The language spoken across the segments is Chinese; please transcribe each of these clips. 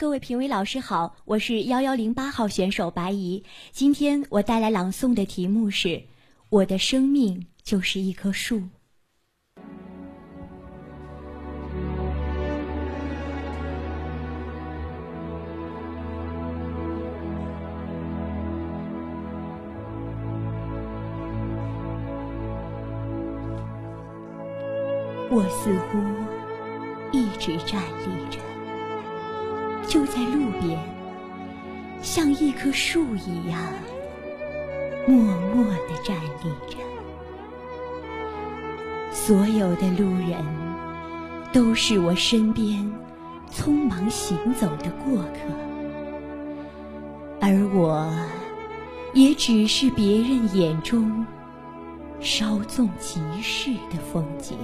各位评委老师好，我是幺幺零八号选手白怡。今天我带来朗诵的题目是《我的生命就是一棵树》。我似乎一直站立着。就在路边，像一棵树一样，默默地站立着。所有的路人都是我身边匆忙行走的过客，而我也只是别人眼中稍纵即逝的风景。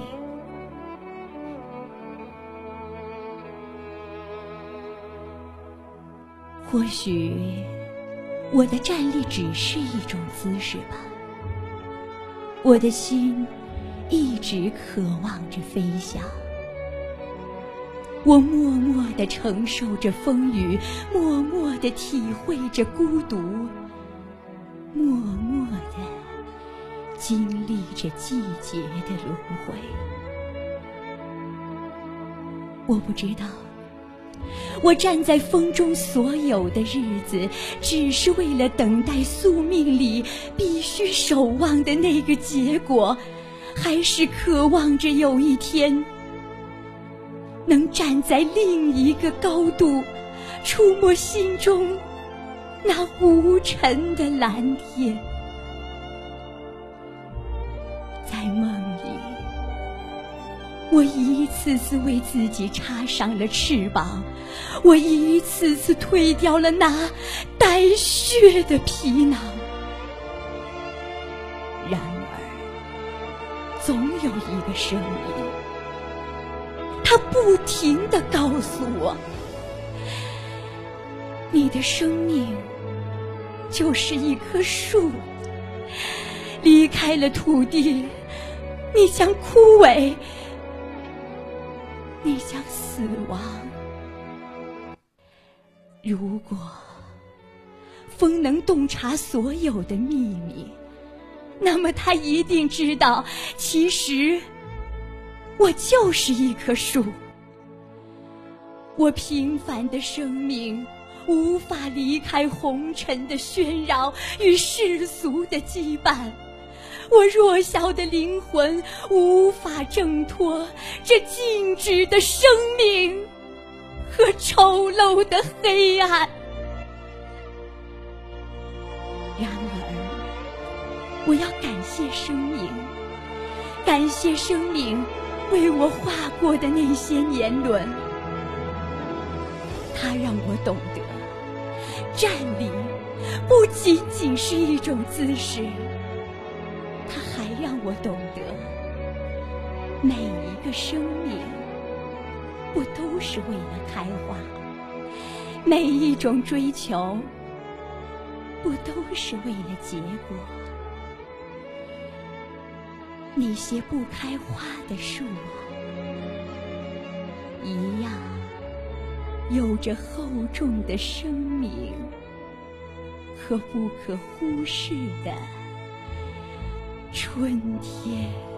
或许我的站立只是一种姿势吧。我的心一直渴望着飞翔。我默默地承受着风雨，默默地体会着孤独，默默地经历着季节的轮回。我不知道。我站在风中，所有的日子，只是为了等待宿命里必须守望的那个结果，还是渴望着有一天能站在另一个高度，触摸心中那无尘的蓝天，在梦里。我一次次为自己插上了翅膀，我一次次褪掉了那带血的皮囊。然而，总有一个声音，它不停的告诉我：你的生命就是一棵树，离开了土地，你将枯萎。你将死亡。如果风能洞察所有的秘密，那么他一定知道，其实我就是一棵树。我平凡的生命无法离开红尘的喧扰与世俗的羁绊。我弱小的灵魂无法挣脱这静止的生命和丑陋的黑暗。然而，我要感谢生命，感谢生命为我画过的那些年轮。它让我懂得，站立不仅仅是一种姿势。我懂得，每一个生命不都是为了开花，每一种追求不都是为了结果。那些不开花的树，一样有着厚重的生命和不可忽视的。春天。